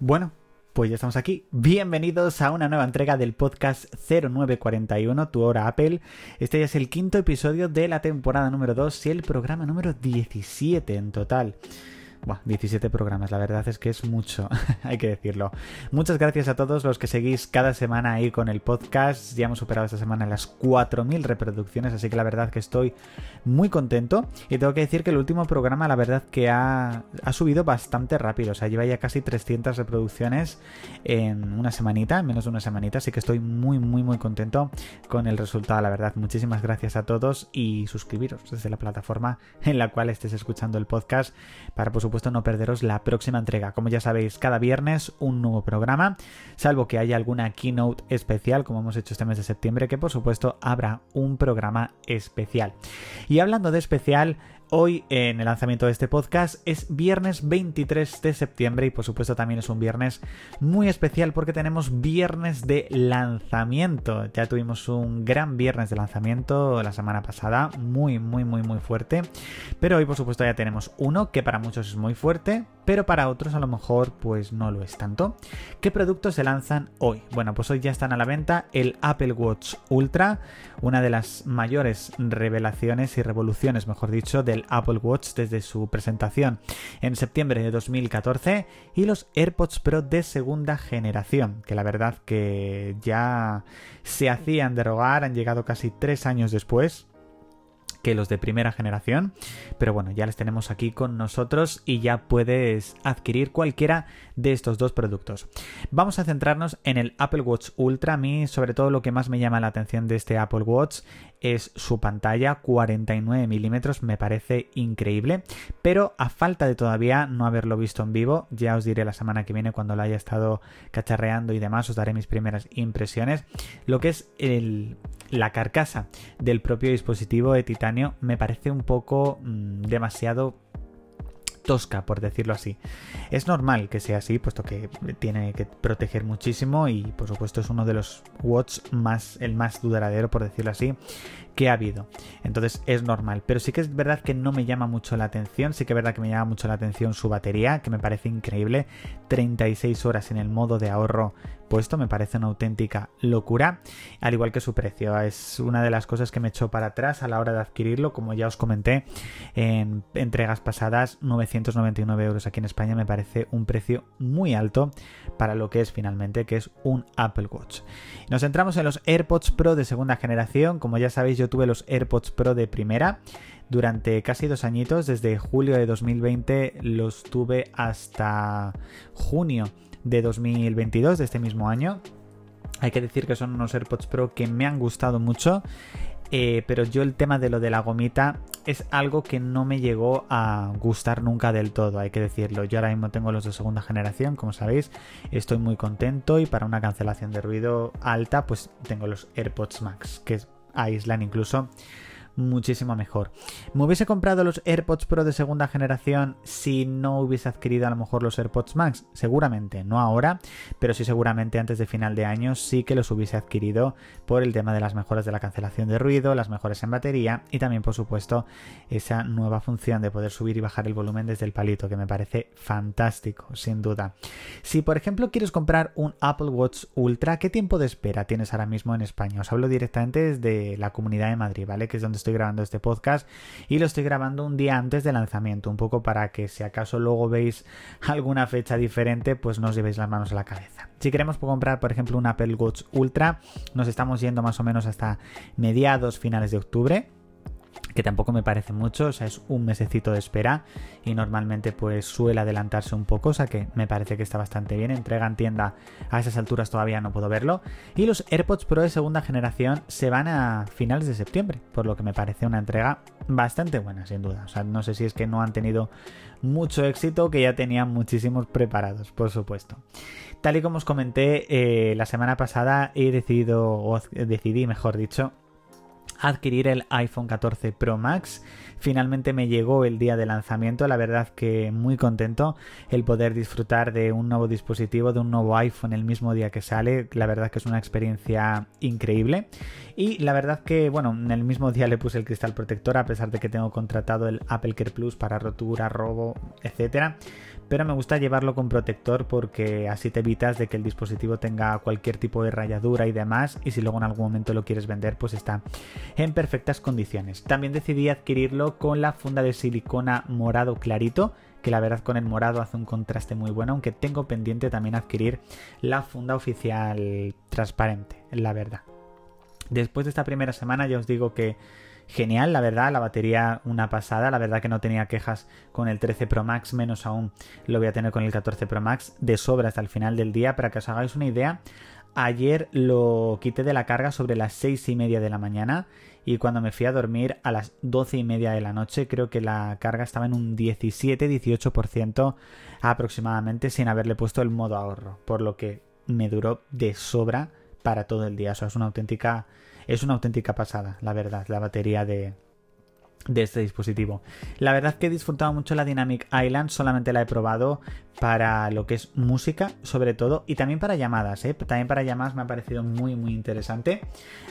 Bueno, pues ya estamos aquí. Bienvenidos a una nueva entrega del podcast 0941, Tu Hora Apple. Este ya es el quinto episodio de la temporada número 2 y el programa número 17 en total. Buah, 17 programas, la verdad es que es mucho, hay que decirlo. Muchas gracias a todos los que seguís cada semana ahí con el podcast. Ya hemos superado esta semana las 4.000 reproducciones, así que la verdad que estoy muy contento. Y tengo que decir que el último programa, la verdad que ha, ha subido bastante rápido. O sea, lleva ya casi 300 reproducciones en una semanita, en menos de una semanita. Así que estoy muy, muy, muy contento con el resultado, la verdad. Muchísimas gracias a todos y suscribiros desde la plataforma en la cual estés escuchando el podcast para, por supuesto, no perderos la próxima entrega. Como ya sabéis, cada viernes un nuevo programa, salvo que haya alguna keynote especial, como hemos hecho este mes de septiembre, que por supuesto habrá un programa especial. Y hablando de especial, Hoy en el lanzamiento de este podcast es viernes 23 de septiembre y por supuesto también es un viernes muy especial porque tenemos viernes de lanzamiento. Ya tuvimos un gran viernes de lanzamiento la semana pasada, muy muy muy muy fuerte. Pero hoy por supuesto ya tenemos uno que para muchos es muy fuerte, pero para otros a lo mejor pues no lo es tanto. ¿Qué productos se lanzan hoy? Bueno, pues hoy ya están a la venta el Apple Watch Ultra, una de las mayores revelaciones y revoluciones, mejor dicho, Apple Watch desde su presentación en septiembre de 2014 y los AirPods Pro de segunda generación, que la verdad que ya se hacían derogar, han llegado casi tres años después que los de primera generación. Pero bueno, ya les tenemos aquí con nosotros y ya puedes adquirir cualquiera de estos dos productos. Vamos a centrarnos en el Apple Watch Ultra. A mí, sobre todo, lo que más me llama la atención de este Apple Watch es su pantalla 49 milímetros. Me parece increíble. Pero a falta de todavía no haberlo visto en vivo, ya os diré la semana que viene cuando lo haya estado cacharreando y demás, os daré mis primeras impresiones. Lo que es el, la carcasa del propio dispositivo de titanio me parece un poco mmm, demasiado tosca, por decirlo así. Es normal que sea así, puesto que tiene que proteger muchísimo y por supuesto es uno de los watch más, el más duradero, por decirlo así, que ha habido. Entonces es normal, pero sí que es verdad que no me llama mucho la atención, sí que es verdad que me llama mucho la atención su batería, que me parece increíble, 36 horas en el modo de ahorro puesto, me parece una auténtica locura, al igual que su precio, es una de las cosas que me echó para atrás a la hora de adquirirlo, como ya os comenté en entregas pasadas, 999 euros aquí en España me parece un precio muy alto para lo que es finalmente, que es un Apple Watch. Nos centramos en los AirPods Pro de segunda generación, como ya sabéis yo tuve los AirPods Pro de primera durante casi dos añitos, desde julio de 2020 los tuve hasta junio de 2022, de este mismo año. Hay que decir que son unos AirPods Pro que me han gustado mucho. Eh, pero yo el tema de lo de la gomita es algo que no me llegó a gustar nunca del todo, hay que decirlo. Yo ahora mismo tengo los de segunda generación, como sabéis, estoy muy contento y para una cancelación de ruido alta, pues tengo los AirPods Max, que aíslan incluso muchísimo mejor. ¿Me hubiese comprado los AirPods Pro de segunda generación si no hubiese adquirido a lo mejor los AirPods Max? Seguramente, no ahora, pero sí seguramente antes de final de año sí que los hubiese adquirido por el tema de las mejoras de la cancelación de ruido, las mejoras en batería y también por supuesto esa nueva función de poder subir y bajar el volumen desde el palito que me parece fantástico, sin duda. Si por ejemplo quieres comprar un Apple Watch Ultra, ¿qué tiempo de espera tienes ahora mismo en España? Os hablo directamente desde la comunidad de Madrid, ¿vale? Que es donde estoy grabando este podcast y lo estoy grabando un día antes del lanzamiento, un poco para que si acaso luego veis alguna fecha diferente, pues no os llevéis las manos a la cabeza. Si queremos comprar, por ejemplo, un Apple Watch Ultra, nos estamos yendo más o menos hasta mediados, finales de octubre que tampoco me parece mucho, o sea, es un mesecito de espera y normalmente pues suele adelantarse un poco, o sea que me parece que está bastante bien, entrega en tienda a esas alturas todavía no puedo verlo. Y los AirPods Pro de segunda generación se van a finales de septiembre, por lo que me parece una entrega bastante buena sin duda, o sea, no sé si es que no han tenido mucho éxito que ya tenían muchísimos preparados, por supuesto. Tal y como os comenté eh, la semana pasada he decidido, o decidí mejor dicho, adquirir el iPhone 14 Pro Max. Finalmente me llegó el día de lanzamiento, la verdad que muy contento el poder disfrutar de un nuevo dispositivo, de un nuevo iPhone el mismo día que sale, la verdad que es una experiencia increíble. Y la verdad que bueno, en el mismo día le puse el cristal protector a pesar de que tengo contratado el Apple Care Plus para rotura, robo, etcétera. Pero me gusta llevarlo con protector porque así te evitas de que el dispositivo tenga cualquier tipo de rayadura y demás. Y si luego en algún momento lo quieres vender pues está en perfectas condiciones. También decidí adquirirlo con la funda de silicona morado clarito que la verdad con el morado hace un contraste muy bueno, aunque tengo pendiente también adquirir la funda oficial transparente, la verdad. Después de esta primera semana ya os digo que genial, la verdad, la batería una pasada, la verdad que no tenía quejas con el 13 Pro Max, menos aún lo voy a tener con el 14 Pro Max de sobra hasta el final del día, para que os hagáis una idea. Ayer lo quité de la carga sobre las 6 y media de la mañana y cuando me fui a dormir a las 12 y media de la noche creo que la carga estaba en un 17-18% aproximadamente sin haberle puesto el modo ahorro, por lo que me duró de sobra para todo el día. O sea, es una auténtica es una auténtica pasada, la verdad, la batería de, de este dispositivo. La verdad que he disfrutado mucho la Dynamic Island, solamente la he probado para lo que es música, sobre todo, y también para llamadas, ¿eh? También para llamadas me ha parecido muy, muy interesante,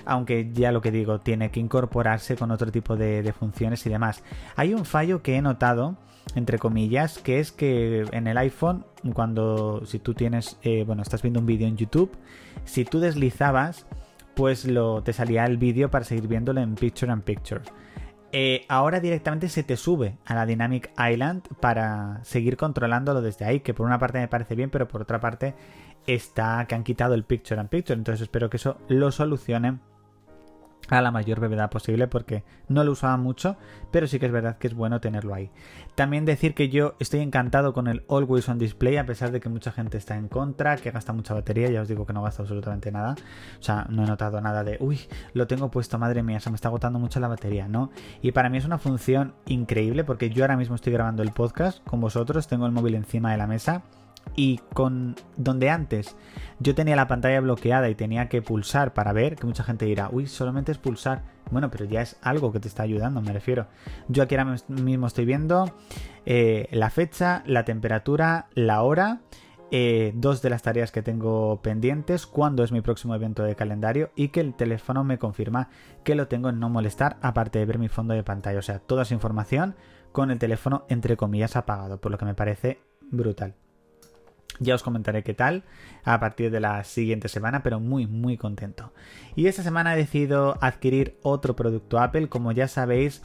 aunque ya lo que digo, tiene que incorporarse con otro tipo de, funciones y demás. Hay un fallo que he notado, entre comillas, que es que en el iPhone, cuando, si tú tienes, eh, bueno, estás viendo un vídeo en YouTube, si tú deslizabas, pues lo, te salía el vídeo para seguir viéndolo en Picture and Picture. Eh, ahora directamente se te sube a la Dynamic Island para seguir controlándolo desde ahí, que por una parte me parece bien, pero por otra parte está que han quitado el Picture and Picture, entonces espero que eso lo solucionen a la mayor brevedad posible porque no lo usaba mucho, pero sí que es verdad que es bueno tenerlo ahí. También decir que yo estoy encantado con el Always on Display a pesar de que mucha gente está en contra, que gasta mucha batería, ya os digo que no gasta absolutamente nada. O sea, no he notado nada de, uy, lo tengo puesto, madre mía, se me está agotando mucho la batería, ¿no? Y para mí es una función increíble porque yo ahora mismo estoy grabando el podcast con vosotros, tengo el móvil encima de la mesa y con donde antes yo tenía la pantalla bloqueada y tenía que pulsar para ver, que mucha gente dirá, uy, solamente es pulsar. Bueno, pero ya es algo que te está ayudando, me refiero. Yo aquí ahora mismo estoy viendo eh, la fecha, la temperatura, la hora, eh, dos de las tareas que tengo pendientes, cuándo es mi próximo evento de calendario y que el teléfono me confirma que lo tengo en no molestar, aparte de ver mi fondo de pantalla. O sea, toda esa información con el teléfono entre comillas apagado, por lo que me parece brutal. Ya os comentaré qué tal a partir de la siguiente semana, pero muy muy contento. Y esta semana he decidido adquirir otro producto Apple. Como ya sabéis,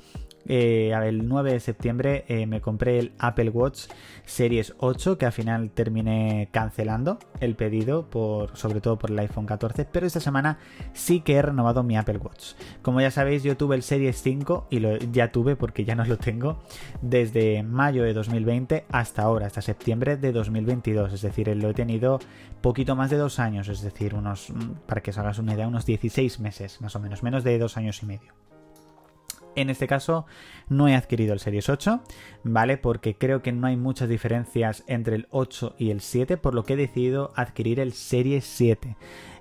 eh, el 9 de septiembre eh, me compré el Apple Watch Series 8 que al final terminé cancelando el pedido por sobre todo por el iPhone 14 pero esta semana sí que he renovado mi Apple Watch. Como ya sabéis yo tuve el Series 5 y lo ya tuve porque ya no lo tengo desde mayo de 2020 hasta ahora hasta septiembre de 2022 es decir lo he tenido poquito más de dos años es decir unos para que os hagas una idea unos 16 meses más o menos menos de dos años y medio en este caso no he adquirido el Series 8, ¿vale? Porque creo que no hay muchas diferencias entre el 8 y el 7, por lo que he decidido adquirir el Series 7.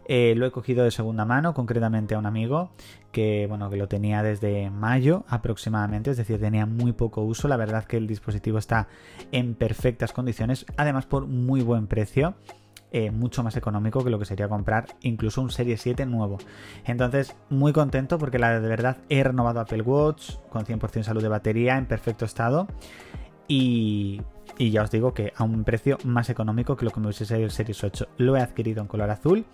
Eh, lo he cogido de segunda mano, concretamente a un amigo que, bueno, que lo tenía desde mayo aproximadamente, es decir, tenía muy poco uso. La verdad que el dispositivo está en perfectas condiciones, además por muy buen precio. Eh, mucho más económico que lo que sería comprar incluso un Serie 7 nuevo. Entonces, muy contento porque la de verdad he renovado Apple Watch con 100% salud de batería en perfecto estado. Y, ya os digo que a un precio más económico que lo que me hubiese sido el Series 8. Lo he adquirido en color azul.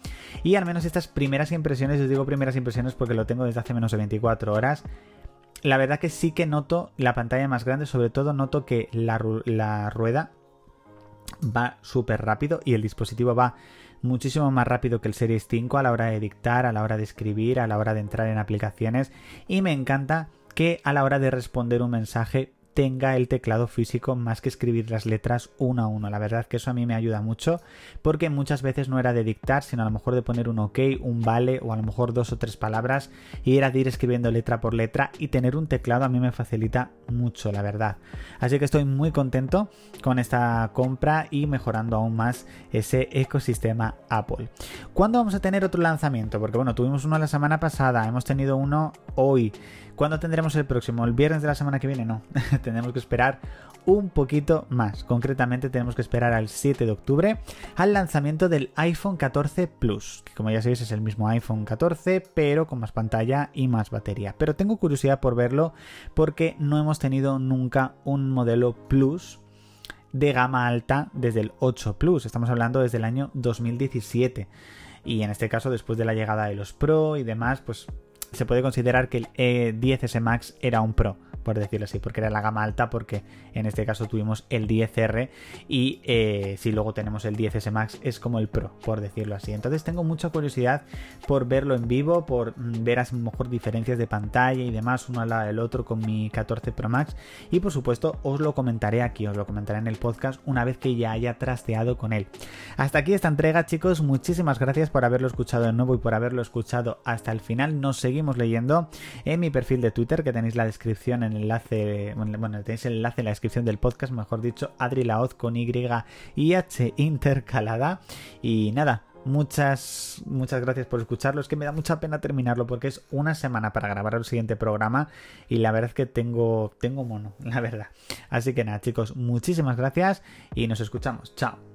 Y al menos estas primeras impresiones, os digo primeras impresiones porque lo tengo desde hace menos de 24 horas. La verdad que sí que noto la pantalla más grande, sobre todo noto que la rueda va súper rápido y el dispositivo va muchísimo más rápido que el Series 5 a la hora de dictar, a la hora de escribir, a la hora de entrar en aplicaciones. Y me encanta que a la hora de responder un mensaje tenga el teclado físico más que escribir las letras uno a uno. La verdad que eso a mí me ayuda mucho porque muchas veces no era de dictar, sino a lo mejor de poner un ok, un vale o a lo mejor dos o tres palabras y era de ir escribiendo letra por letra y tener un teclado a mí me facilita mucho, la verdad. Así que estoy muy contento con esta compra y mejorando aún más ese ecosistema Apple. ¿Cuándo vamos a tener otro lanzamiento? Porque bueno, tuvimos uno la semana pasada, hemos tenido uno hoy. ¿Cuándo tendremos el próximo? ¿El viernes de la semana que viene? No, tenemos que esperar un poquito más. Concretamente tenemos que esperar al 7 de octubre al lanzamiento del iPhone 14 Plus, que como ya sabéis es el mismo iPhone 14, pero con más pantalla y más batería. Pero tengo curiosidad por verlo porque no hemos tenido nunca un modelo Plus de gama alta desde el 8 Plus. Estamos hablando desde el año 2017. Y en este caso, después de la llegada de los Pro y demás, pues se puede considerar que el E10S Max era un Pro por decirlo así, porque era la gama alta, porque en este caso tuvimos el 10R y eh, si luego tenemos el 10S Max es como el Pro, por decirlo así. Entonces tengo mucha curiosidad por verlo en vivo, por mm, ver a lo mejor diferencias de pantalla y demás uno al lado del otro con mi 14 Pro Max y por supuesto os lo comentaré aquí, os lo comentaré en el podcast una vez que ya haya trasteado con él. Hasta aquí esta entrega chicos, muchísimas gracias por haberlo escuchado de nuevo y por haberlo escuchado hasta el final. Nos seguimos leyendo en mi perfil de Twitter que tenéis la descripción en el enlace, bueno, tenéis el enlace en la descripción del podcast, mejor dicho, Adri Laoz con Y y H intercalada. Y nada, Muchas, muchas gracias por escucharlo. Es que me da mucha pena terminarlo porque es una semana para grabar el siguiente programa y la verdad es que tengo, tengo mono, la verdad. Así que nada, chicos, muchísimas gracias y nos escuchamos. Chao.